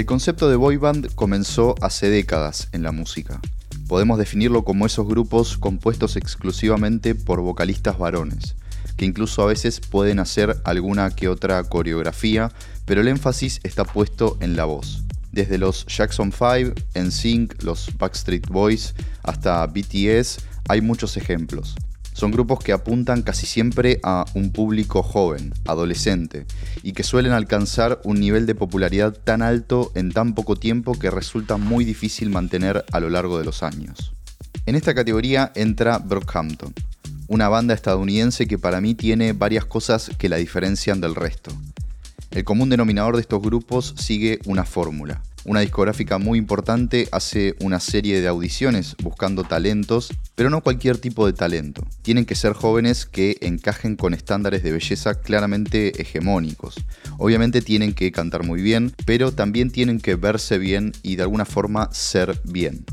El concepto de boy band comenzó hace décadas en la música. Podemos definirlo como esos grupos compuestos exclusivamente por vocalistas varones, que incluso a veces pueden hacer alguna que otra coreografía, pero el énfasis está puesto en la voz. Desde los Jackson 5, NSYNC, los Backstreet Boys, hasta BTS, hay muchos ejemplos. Son grupos que apuntan casi siempre a un público joven, adolescente, y que suelen alcanzar un nivel de popularidad tan alto en tan poco tiempo que resulta muy difícil mantener a lo largo de los años. En esta categoría entra Brockhampton, una banda estadounidense que para mí tiene varias cosas que la diferencian del resto. El común denominador de estos grupos sigue una fórmula. Una discográfica muy importante hace una serie de audiciones buscando talentos, pero no cualquier tipo de talento. Tienen que ser jóvenes que encajen con estándares de belleza claramente hegemónicos. Obviamente tienen que cantar muy bien, pero también tienen que verse bien y de alguna forma ser bien.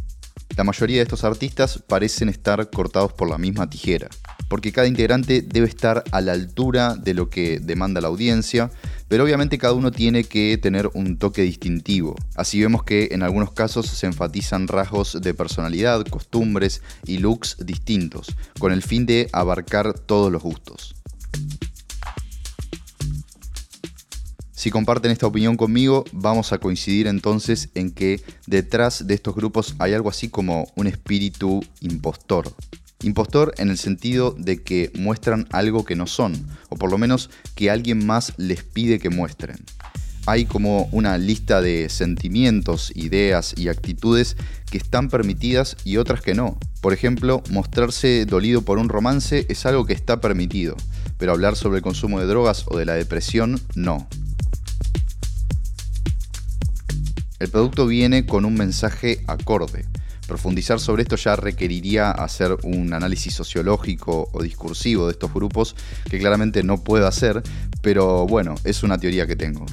La mayoría de estos artistas parecen estar cortados por la misma tijera, porque cada integrante debe estar a la altura de lo que demanda la audiencia, pero obviamente cada uno tiene que tener un toque distintivo. Así vemos que en algunos casos se enfatizan rasgos de personalidad, costumbres y looks distintos, con el fin de abarcar todos los gustos. Si comparten esta opinión conmigo, vamos a coincidir entonces en que detrás de estos grupos hay algo así como un espíritu impostor. Impostor en el sentido de que muestran algo que no son, o por lo menos que alguien más les pide que muestren. Hay como una lista de sentimientos, ideas y actitudes que están permitidas y otras que no. Por ejemplo, mostrarse dolido por un romance es algo que está permitido, pero hablar sobre el consumo de drogas o de la depresión no. El producto viene con un mensaje acorde. Profundizar sobre esto ya requeriría hacer un análisis sociológico o discursivo de estos grupos que claramente no puedo hacer, pero bueno, es una teoría que tengo.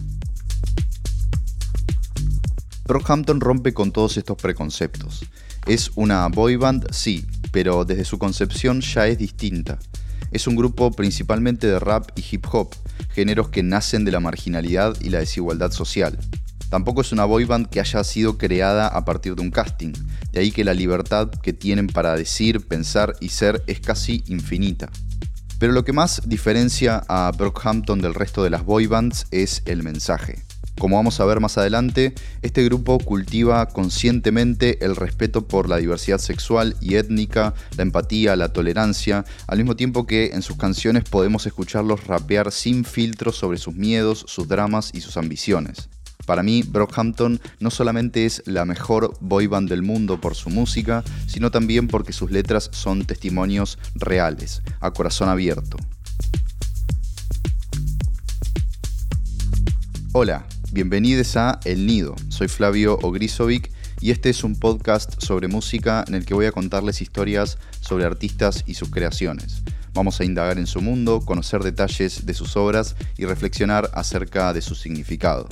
Brockhampton rompe con todos estos preconceptos. Es una boy band, sí, pero desde su concepción ya es distinta. Es un grupo principalmente de rap y hip hop, géneros que nacen de la marginalidad y la desigualdad social. Tampoco es una boyband que haya sido creada a partir de un casting, de ahí que la libertad que tienen para decir, pensar y ser es casi infinita. Pero lo que más diferencia a Brockhampton del resto de las boybands es el mensaje. Como vamos a ver más adelante, este grupo cultiva conscientemente el respeto por la diversidad sexual y étnica, la empatía, la tolerancia, al mismo tiempo que en sus canciones podemos escucharlos rapear sin filtros sobre sus miedos, sus dramas y sus ambiciones. Para mí, Brockhampton no solamente es la mejor boy band del mundo por su música, sino también porque sus letras son testimonios reales, a corazón abierto. Hola, bienvenidos a El Nido. Soy Flavio Ogrisovic y este es un podcast sobre música en el que voy a contarles historias sobre artistas y sus creaciones. Vamos a indagar en su mundo, conocer detalles de sus obras y reflexionar acerca de su significado.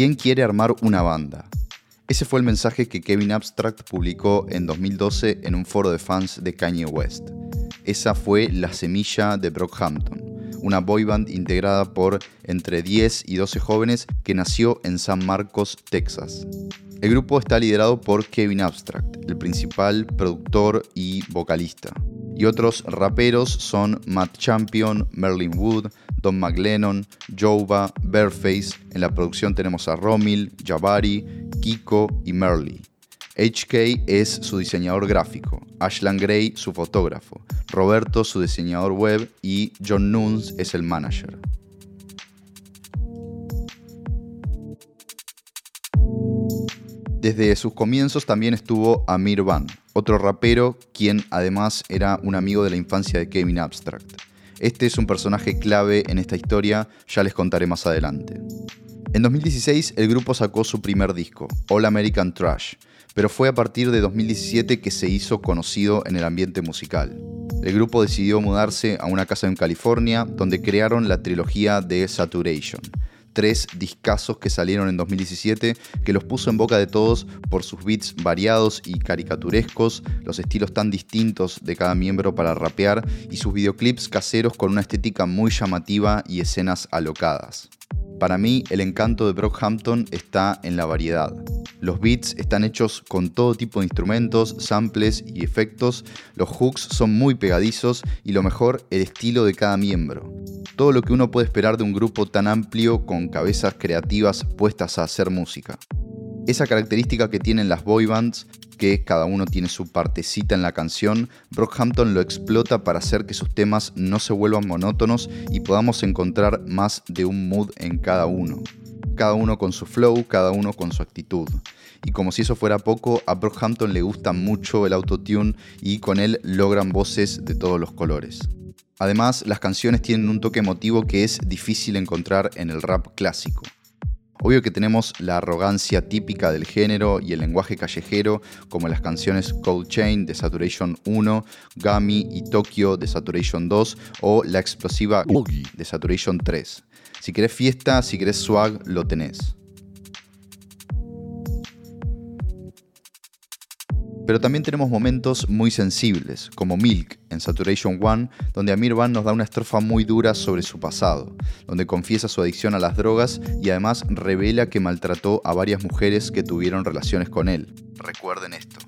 ¿Quién quiere armar una banda? Ese fue el mensaje que Kevin Abstract publicó en 2012 en un foro de fans de Kanye West. Esa fue la semilla de Brockhampton, una boyband integrada por entre 10 y 12 jóvenes que nació en San Marcos, Texas. El grupo está liderado por Kevin Abstract, el principal productor y vocalista. Y otros raperos son Matt Champion, Merlin Wood, Don McLennan, Jova, Bearface. En la producción tenemos a Romil, Jabari, Kiko y Merly. HK es su diseñador gráfico, Ashland Gray su fotógrafo, Roberto su diseñador web y John Nunes es el manager. Desde sus comienzos también estuvo Amir Van, otro rapero quien además era un amigo de la infancia de Kevin Abstract. Este es un personaje clave en esta historia, ya les contaré más adelante. En 2016 el grupo sacó su primer disco, All American Trash, pero fue a partir de 2017 que se hizo conocido en el ambiente musical. El grupo decidió mudarse a una casa en California donde crearon la trilogía de Saturation, tres discazos que salieron en 2017 que los puso en boca de todos por sus beats variados y caricaturescos, los estilos tan distintos de cada miembro para rapear y sus videoclips caseros con una estética muy llamativa y escenas alocadas. Para mí, el encanto de Brockhampton está en la variedad. Los beats están hechos con todo tipo de instrumentos, samples y efectos, los hooks son muy pegadizos y lo mejor, el estilo de cada miembro. Todo lo que uno puede esperar de un grupo tan amplio con cabezas creativas puestas a hacer música. Esa característica que tienen las boy bands que cada uno tiene su partecita en la canción, Brockhampton lo explota para hacer que sus temas no se vuelvan monótonos y podamos encontrar más de un mood en cada uno. Cada uno con su flow, cada uno con su actitud. Y como si eso fuera poco, a Brockhampton le gusta mucho el autotune y con él logran voces de todos los colores. Además, las canciones tienen un toque emotivo que es difícil encontrar en el rap clásico. Obvio que tenemos la arrogancia típica del género y el lenguaje callejero, como las canciones Cold Chain de Saturation 1, Gami y Tokyo de Saturation 2 o la explosiva Boogie de Saturation 3. Si querés fiesta, si querés swag, lo tenés. Pero también tenemos momentos muy sensibles, como Milk en Saturation One, donde Amir Van nos da una estrofa muy dura sobre su pasado, donde confiesa su adicción a las drogas y además revela que maltrató a varias mujeres que tuvieron relaciones con él. Recuerden esto.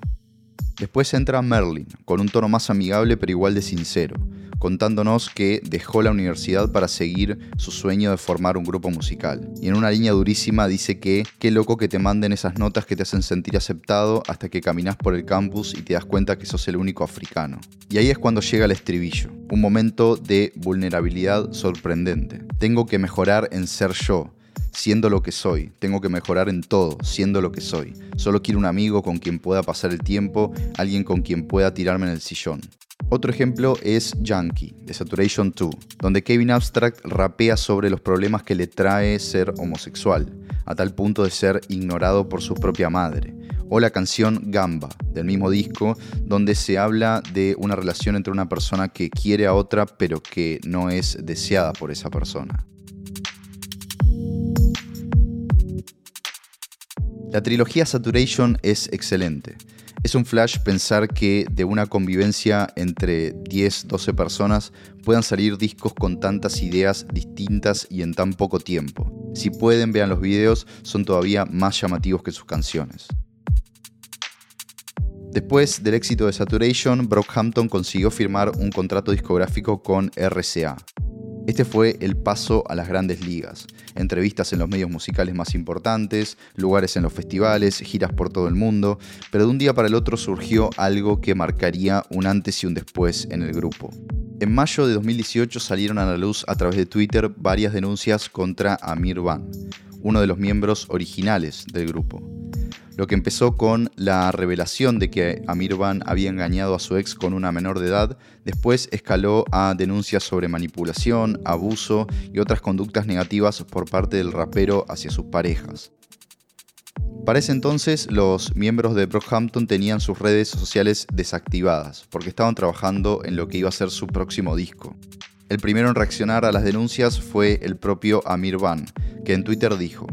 Después entra Merlin, con un tono más amigable pero igual de sincero, contándonos que dejó la universidad para seguir su sueño de formar un grupo musical. Y en una línea durísima dice que qué loco que te manden esas notas que te hacen sentir aceptado hasta que caminas por el campus y te das cuenta que sos el único africano. Y ahí es cuando llega el estribillo, un momento de vulnerabilidad sorprendente. Tengo que mejorar en ser yo, siendo lo que soy. Tengo que mejorar en todo, siendo lo que soy. Solo quiero un amigo con quien pueda pasar el tiempo, alguien con quien pueda tirarme en el sillón. Otro ejemplo es Junkie, de Saturation 2, donde Kevin Abstract rapea sobre los problemas que le trae ser homosexual, a tal punto de ser ignorado por su propia madre. O la canción Gamba, del mismo disco, donde se habla de una relación entre una persona que quiere a otra pero que no es deseada por esa persona. La trilogía Saturation es excelente. Es un flash pensar que de una convivencia entre 10, 12 personas puedan salir discos con tantas ideas distintas y en tan poco tiempo. Si pueden, vean los videos, son todavía más llamativos que sus canciones. Después del éxito de Saturation, Brockhampton consiguió firmar un contrato discográfico con RCA, este fue el paso a las grandes ligas, entrevistas en los medios musicales más importantes, lugares en los festivales, giras por todo el mundo, pero de un día para el otro surgió algo que marcaría un antes y un después en el grupo. En mayo de 2018 salieron a la luz a través de Twitter varias denuncias contra Amir Van, uno de los miembros originales del grupo. Lo que empezó con la revelación de que Amir Van había engañado a su ex con una menor de edad, después escaló a denuncias sobre manipulación, abuso y otras conductas negativas por parte del rapero hacia sus parejas. Para ese entonces, los miembros de Brockhampton tenían sus redes sociales desactivadas, porque estaban trabajando en lo que iba a ser su próximo disco. El primero en reaccionar a las denuncias fue el propio Amir Van, que en Twitter dijo,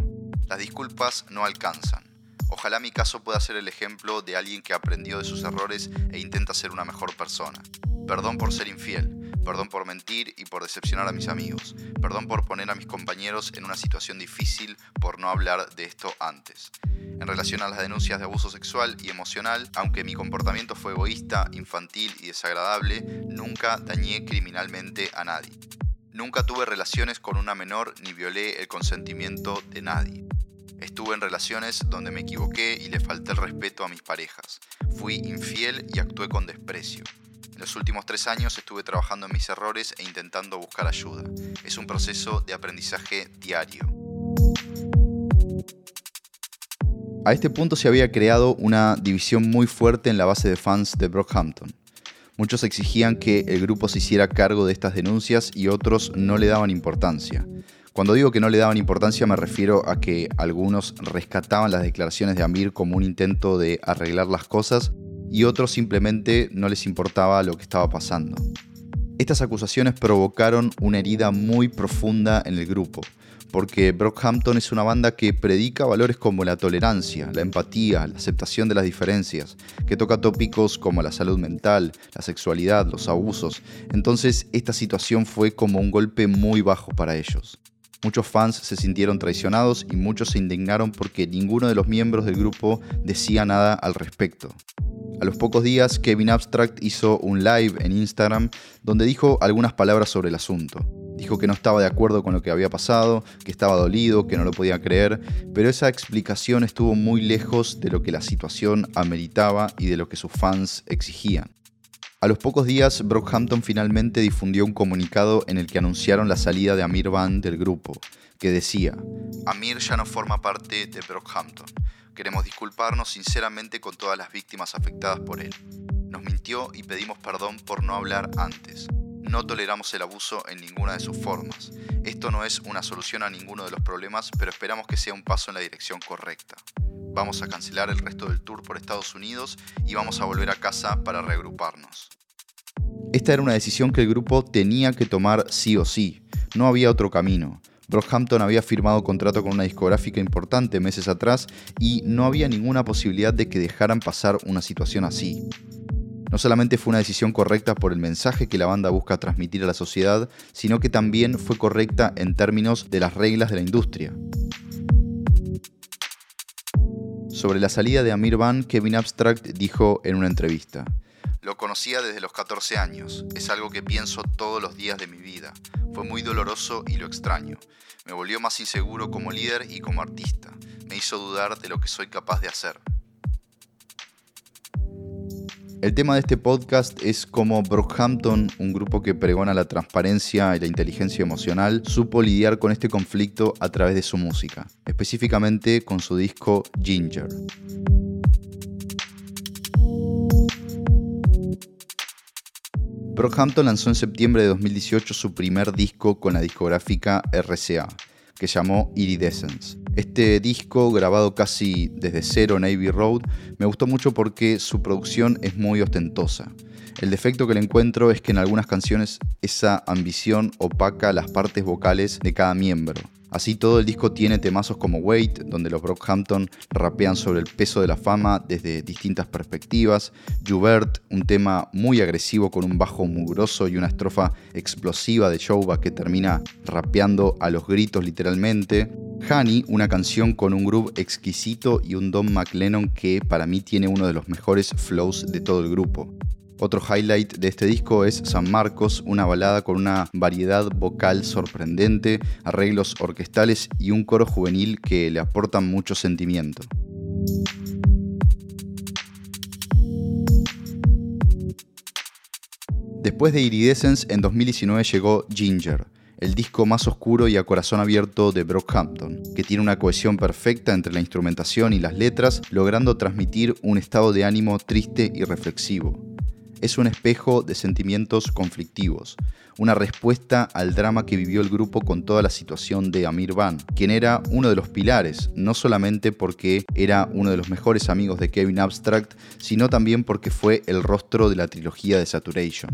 Las disculpas no alcanzan. Ojalá mi caso pueda ser el ejemplo de alguien que aprendió de sus errores e intenta ser una mejor persona. Perdón por ser infiel, perdón por mentir y por decepcionar a mis amigos, perdón por poner a mis compañeros en una situación difícil por no hablar de esto antes. En relación a las denuncias de abuso sexual y emocional, aunque mi comportamiento fue egoísta, infantil y desagradable, nunca dañé criminalmente a nadie. Nunca tuve relaciones con una menor ni violé el consentimiento de nadie. Estuve en relaciones donde me equivoqué y le falté el respeto a mis parejas. Fui infiel y actué con desprecio. En los últimos tres años estuve trabajando en mis errores e intentando buscar ayuda. Es un proceso de aprendizaje diario. A este punto se había creado una división muy fuerte en la base de fans de Brockhampton. Muchos exigían que el grupo se hiciera cargo de estas denuncias y otros no le daban importancia Cuando digo que no le daban importancia me refiero a que algunos rescataban las declaraciones de Amir como un intento de arreglar las cosas y otros simplemente no les importaba lo que estaba pasando. Estas acusaciones provocaron una herida muy profunda en el grupo, porque Brockhampton es una banda que predica valores como la tolerancia, la empatía, la aceptación de las diferencias, que toca tópicos como la salud mental, la sexualidad, los abusos. Entonces esta situación fue como un golpe muy bajo para ellos. Muchos fans se sintieron traicionados y muchos se indignaron porque ninguno de los miembros del grupo decía nada al respecto. A los pocos días, Kevin Abstract hizo un live en Instagram donde dijo algunas palabras sobre el asunto. Dijo que no estaba de acuerdo con lo que había pasado, que estaba dolido, que no lo podía creer, pero esa explicación estuvo muy lejos de lo que la situación ameritaba y de lo que sus fans exigían. A los pocos días, Brockhampton finalmente difundió un comunicado en el que anunciaron la salida de Amir Van del grupo, que decía, Amir ya no forma parte de Brockhampton. Queremos disculparnos sinceramente con todas las víctimas afectadas por él. Nos mintió y pedimos perdón por no hablar antes. No toleramos el abuso en ninguna de sus formas. Esto no es una solución a ninguno de los problemas, pero esperamos que sea un paso en la dirección correcta. Vamos a cancelar el resto del tour por Estados Unidos y vamos a volver a casa para reagruparnos. Esta era una decisión que el grupo tenía que tomar sí o sí. No había otro camino. Brockhampton había firmado contrato con una discográfica importante meses atrás y no había ninguna posibilidad de que dejaran pasar una situación así. No solamente fue una decisión correcta por el mensaje que la banda busca transmitir a la sociedad, sino que también fue correcta en términos de las reglas de la industria. Sobre la salida de Amir Van, Kevin Abstract dijo en una entrevista, Lo conocía desde los 14 años, es algo que pienso todos los días de mi vida, fue muy doloroso y lo extraño, me volvió más inseguro como líder y como artista, me hizo dudar de lo que soy capaz de hacer. El tema de este podcast es cómo Brockhampton, un grupo que pregona la transparencia y la inteligencia emocional, supo lidiar con este conflicto a través de su música, específicamente con su disco Ginger. Brockhampton lanzó en septiembre de 2018 su primer disco con la discográfica RCA, que llamó Iridescence. Este disco, grabado casi desde cero en Abbey Road, me gustó mucho porque su producción es muy ostentosa. El defecto que le encuentro es que en algunas canciones esa ambición opaca las partes vocales de cada miembro. Así todo el disco tiene temazos como Wait, donde los Brockhampton rapean sobre el peso de la fama desde distintas perspectivas, Jubert, un tema muy agresivo con un bajo mugroso y una estrofa explosiva de Showba que termina rapeando a los gritos literalmente, Honey, una canción con un groove exquisito y un Don McLennan que para mí tiene uno de los mejores flows de todo el grupo. Otro highlight de este disco es San Marcos, una balada con una variedad vocal sorprendente, arreglos orquestales y un coro juvenil que le aportan mucho sentimiento. Después de Iridescence, en 2019 llegó Ginger, el disco más oscuro y a corazón abierto de Brockhampton, que tiene una cohesión perfecta entre la instrumentación y las letras, logrando transmitir un estado de ánimo triste y reflexivo es un espejo de sentimientos conflictivos, una respuesta al drama que vivió el grupo con toda la situación de Amir Van, quien era uno de los pilares, no solamente porque era uno de los mejores amigos de Kevin Abstract, sino también porque fue el rostro de la trilogía de Saturation.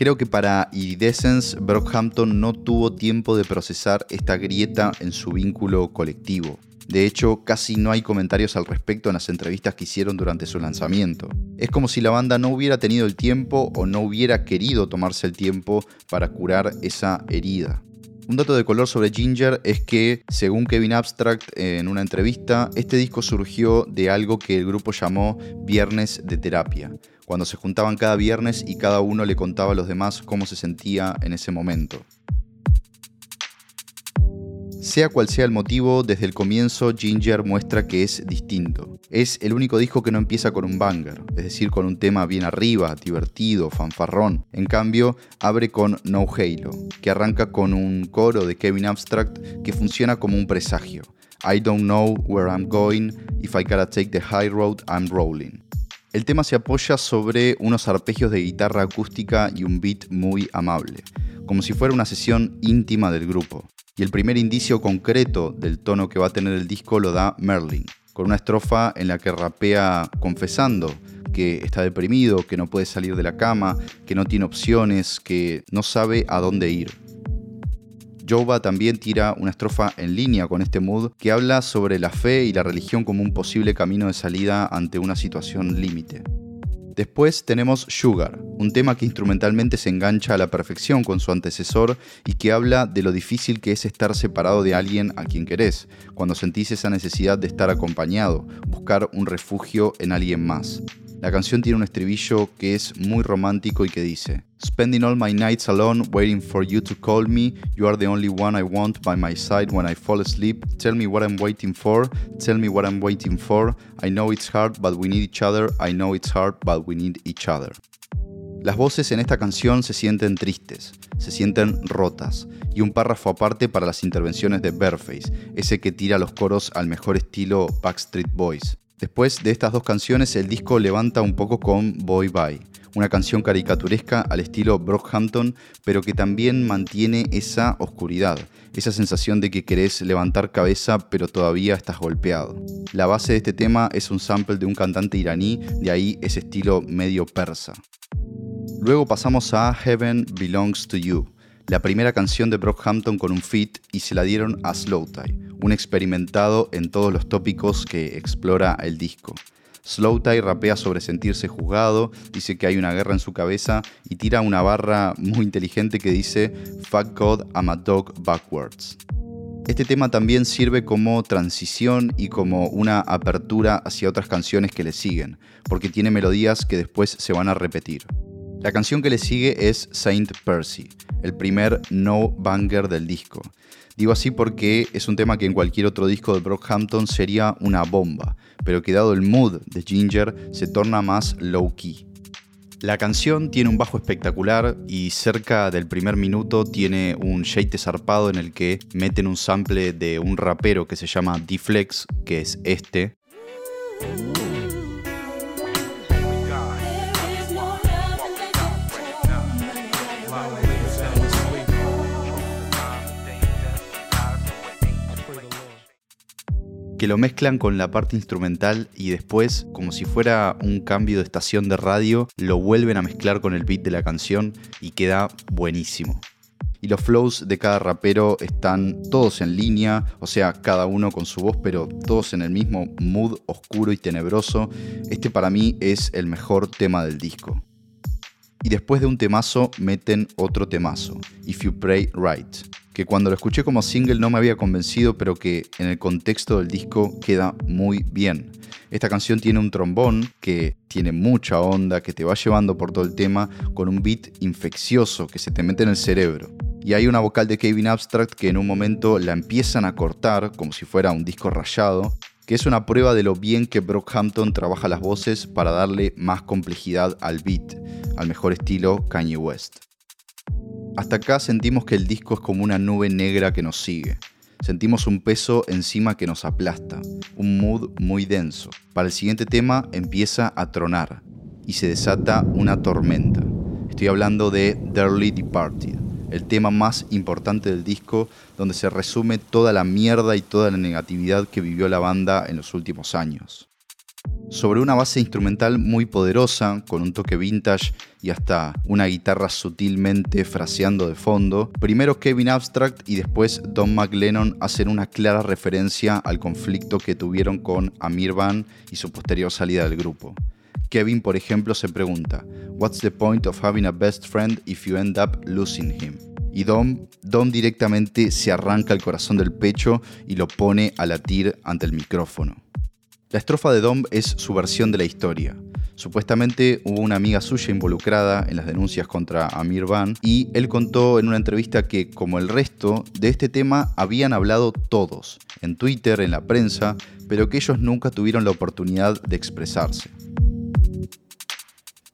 Creo que para Iridescence, Brockhampton no tuvo tiempo de procesar esta grieta en su vínculo colectivo. De hecho, casi no hay comentarios al respecto en las entrevistas que hicieron durante su lanzamiento. Es como si la banda no hubiera tenido el tiempo o no hubiera querido tomarse el tiempo para curar esa herida. Un dato de color sobre Ginger es que, según Kevin Abstract en una entrevista, este disco surgió de algo que el grupo llamó Viernes de Terapia, cuando se juntaban cada viernes y cada uno le contaba a los demás cómo se sentía en ese momento. Sea cual sea el motivo, desde el comienzo Ginger muestra que es distinto. Es el único disco que no empieza con un banger, es decir, con un tema bien arriba, divertido, fanfarrón. En cambio, abre con No Halo, que arranca con un coro de Kevin Abstract que funciona como un presagio. I don't know where I'm going, if I gotta take the high road, I'm rolling. El tema se apoya sobre unos arpegios de guitarra acústica y un beat muy amable como si fuera una sesión íntima del grupo. Y el primer indicio concreto del tono que va a tener el disco lo da Merlin, con una estrofa en la que rapea confesando que está deprimido, que no puede salir de la cama, que no tiene opciones, que no sabe a dónde ir. Jova también tira una estrofa en línea con este mood que habla sobre la fe y la religión como un posible camino de salida ante una situación límite. Después tenemos Sugar, un tema que instrumentalmente se engancha a la perfección con su antecesor y que habla de lo difícil que es estar separado de alguien a quien querés, cuando sentís esa necesidad de estar acompañado, buscar un refugio en alguien más. La canción tiene un estribillo que es muy romántico y que dice, Spending all my nights alone, waiting for you to call me, you are the only one I want by my side when I fall asleep, tell me what I'm waiting for, tell me what I'm waiting for, I know it's hard but we need each other, I know it's hard but we need each other. Las voces en esta canción se sienten tristes, se sienten rotas, y un párrafo aparte para las intervenciones de Bareface, ese que tira los coros al mejor estilo Backstreet Boys. Después de estas dos canciones, el disco levanta un poco con Boy Bye, una canción caricaturesca al estilo Brockhampton, pero que también mantiene esa oscuridad, esa sensación de que querés levantar cabeza pero todavía estás golpeado. La base de este tema es un sample de un cantante iraní, de ahí ese estilo medio persa. Luego pasamos a Heaven Belongs to You, la primera canción de Brockhampton con un feat y se la dieron a Slow Tie un experimentado en todos los tópicos que explora el disco. Slowtie rapea sobre sentirse juzgado, dice que hay una guerra en su cabeza y tira una barra muy inteligente que dice Fuck God, I'm a dog backwards. Este tema también sirve como transición y como una apertura hacia otras canciones que le siguen, porque tiene melodías que después se van a repetir. La canción que le sigue es Saint Percy, el primer no banger del disco, Digo así porque es un tema que en cualquier otro disco de Brockhampton sería una bomba, pero que dado el mood de Ginger se torna más low key. La canción tiene un bajo espectacular y cerca del primer minuto tiene un shade zarpado en el que meten un sample de un rapero que se llama D-Flex, que es este. Que lo mezclan con la parte instrumental y después, como si fuera un cambio de estación de radio, lo vuelven a mezclar con el beat de la canción y queda buenísimo. Y los flows de cada rapero están todos en línea, o sea, cada uno con su voz, pero todos en el mismo mood oscuro y tenebroso. Este para mí es el mejor tema del disco. Y después de un temazo meten otro temazo, If You Pray Right que cuando lo escuché como single no me había convencido, pero que en el contexto del disco queda muy bien. Esta canción tiene un trombón que tiene mucha onda, que te va llevando por todo el tema, con un beat infeccioso que se te mete en el cerebro. Y hay una vocal de Kevin Abstract que en un momento la empiezan a cortar como si fuera un disco rayado, que es una prueba de lo bien que Brockhampton trabaja las voces para darle más complejidad al beat, al mejor estilo Kanye West. Hasta acá sentimos que el disco es como una nube negra que nos sigue. Sentimos un peso encima que nos aplasta, un mood muy denso. Para el siguiente tema empieza a tronar y se desata una tormenta. Estoy hablando de Early Departed, el tema más importante del disco donde se resume toda la mierda y toda la negatividad que vivió la banda en los últimos años sobre una base instrumental muy poderosa, con un toque vintage y hasta una guitarra sutilmente fraseando de fondo. Primero Kevin Abstract y después Don McLennan hacen una clara referencia al conflicto que tuvieron con Amir Van y su posterior salida del grupo. Kevin, por ejemplo, se pregunta, What's the point of having a best friend if you end up losing him? Y Dom, Dom directamente se arranca el corazón del pecho y lo pone a latir ante el micrófono. La estrofa de Dom es su versión de la historia. Supuestamente hubo una amiga suya involucrada en las denuncias contra Amir Van y él contó en una entrevista que, como el resto, de este tema habían hablado todos, en Twitter, en la prensa, pero que ellos nunca tuvieron la oportunidad de expresarse.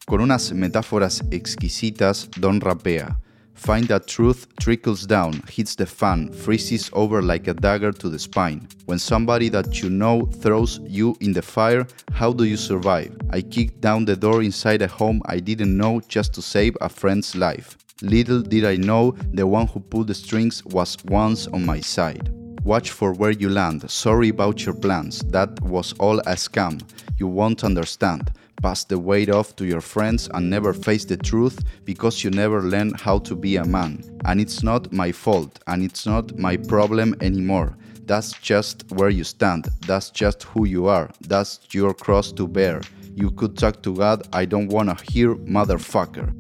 Con unas metáforas exquisitas, Don rapea. Find that truth trickles down, hits the fan, freezes over like a dagger to the spine. When somebody that you know throws you in the fire, how do you survive? I kicked down the door inside a home I didn't know just to save a friend's life. Little did I know the one who pulled the strings was once on my side. Watch for where you land. Sorry about your plans. That was all a scam. You won't understand. Pass the weight off to your friends and never face the truth because you never learned how to be a man. And it's not my fault and it's not my problem anymore. That's just where you stand. That's just who you are. That's your cross to bear. You could talk to God. I don't wanna hear motherfucker.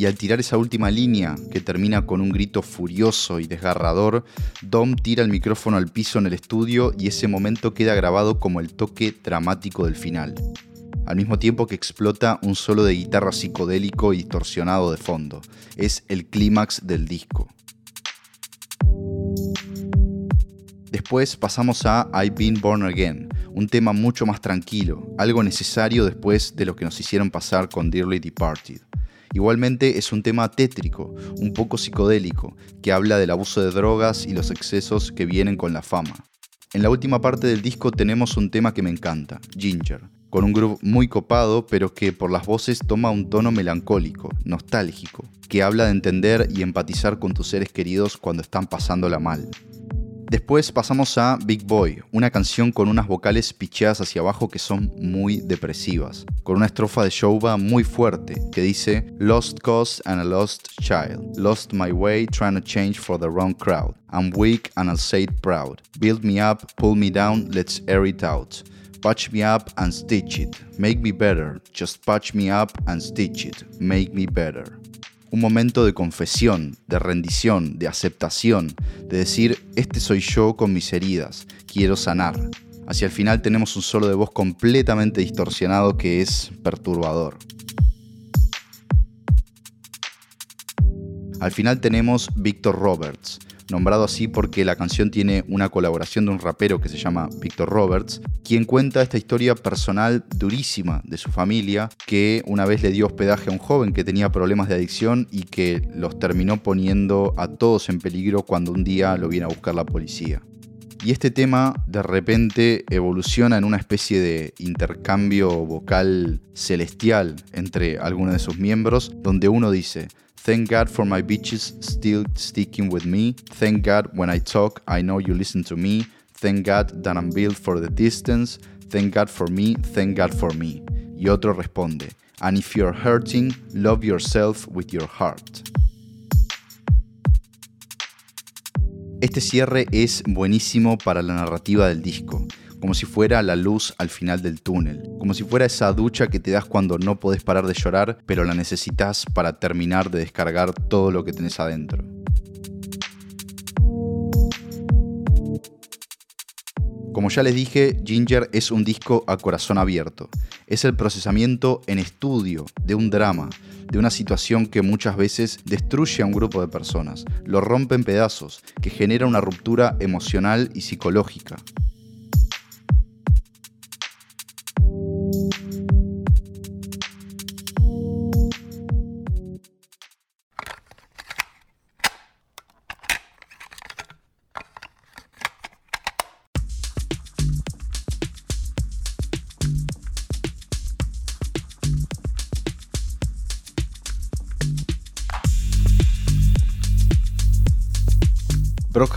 Y al tirar esa última línea, que termina con un grito furioso y desgarrador, Dom tira el micrófono al piso en el estudio y ese momento queda grabado como el toque dramático del final. Al mismo tiempo que explota un solo de guitarra psicodélico y distorsionado de fondo. Es el clímax del disco. Después pasamos a I've Been Born Again, un tema mucho más tranquilo, algo necesario después de lo que nos hicieron pasar con Dearly Departed. Igualmente es un tema tétrico, un poco psicodélico, que habla del abuso de drogas y los excesos que vienen con la fama. En la última parte del disco tenemos un tema que me encanta, Ginger, con un groove muy copado, pero que por las voces toma un tono melancólico, nostálgico, que habla de entender y empatizar con tus seres queridos cuando están pasándola mal. Después pasamos a Big Boy, una canción con unas vocales picheadas hacia abajo que son muy depresivas, con una estrofa de Shova muy fuerte que dice Lost cause and a lost child, lost my way trying to change for the wrong crowd. I'm weak and I'll say it proud. Build me up, pull me down, let's air it out. Patch me up and stitch it. Make me better. Just patch me up and stitch it. Make me better un momento de confesión, de rendición, de aceptación, de decir, este soy yo con mis heridas, quiero sanar. Hacia el final tenemos un solo de voz completamente distorsionado que es perturbador. Al final tenemos Victor Roberts, nombrado así porque la canción tiene una colaboración de un rapero que se llama Victor Roberts, quien cuenta esta historia personal durísima de su familia, que una vez le dio hospedaje a un joven que tenía problemas de adicción y que los terminó poniendo a todos en peligro cuando un día lo viene a buscar la policía. Y este tema de repente evoluciona en una especie de intercambio vocal celestial entre algunos de sus miembros, donde uno dice, Thank God for my bitches still sticking with me. Thank God when I talk, I know you listen to me. Thank God that I'm built for the distance. Thank God for me, thank God for me. Y otro responde, And if you're hurting, love yourself with your heart. Este cierre es buenísimo para la narrativa del disco como si fuera la luz al final del túnel, como si fuera esa ducha que te das cuando no podés parar de llorar, pero la necesitas para terminar de descargar todo lo que tenés adentro. Como ya les dije, Ginger es un disco a corazón abierto. Es el procesamiento en estudio de un drama, de una situación que muchas veces destruye a un grupo de personas, lo rompe en pedazos, que genera una ruptura emocional y psicológica.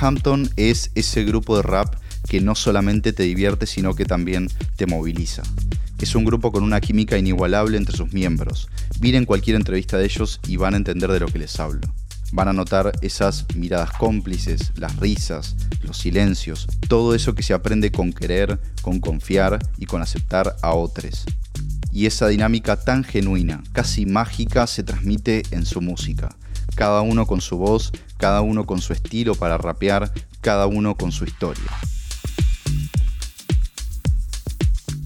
Brockhampton es ese grupo de rap que no solamente te divierte, sino que también te moviliza. Es un grupo con una química inigualable entre sus miembros. Miren cualquier entrevista de ellos y van a entender de lo que les hablo. Van a notar esas miradas cómplices, las risas, los silencios, todo eso que se aprende con querer, con confiar y con aceptar a otros. Y esa dinámica tan genuina, casi mágica, se transmite en su música cada uno con su voz, cada uno con su estilo para rapear, cada uno con su historia.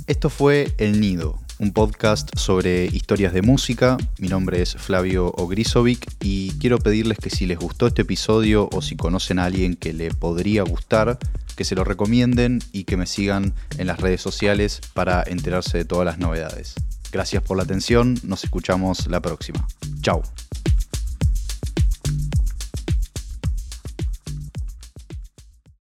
Esto fue El Nido, un podcast sobre historias de música. Mi nombre es Flavio Ogrisovic y quiero pedirles que si les gustó este episodio o si conocen a alguien que le podría gustar, que se lo recomienden y que me sigan en las redes sociales para enterarse de todas las novedades. Gracias por la atención, nos escuchamos la próxima. Chao.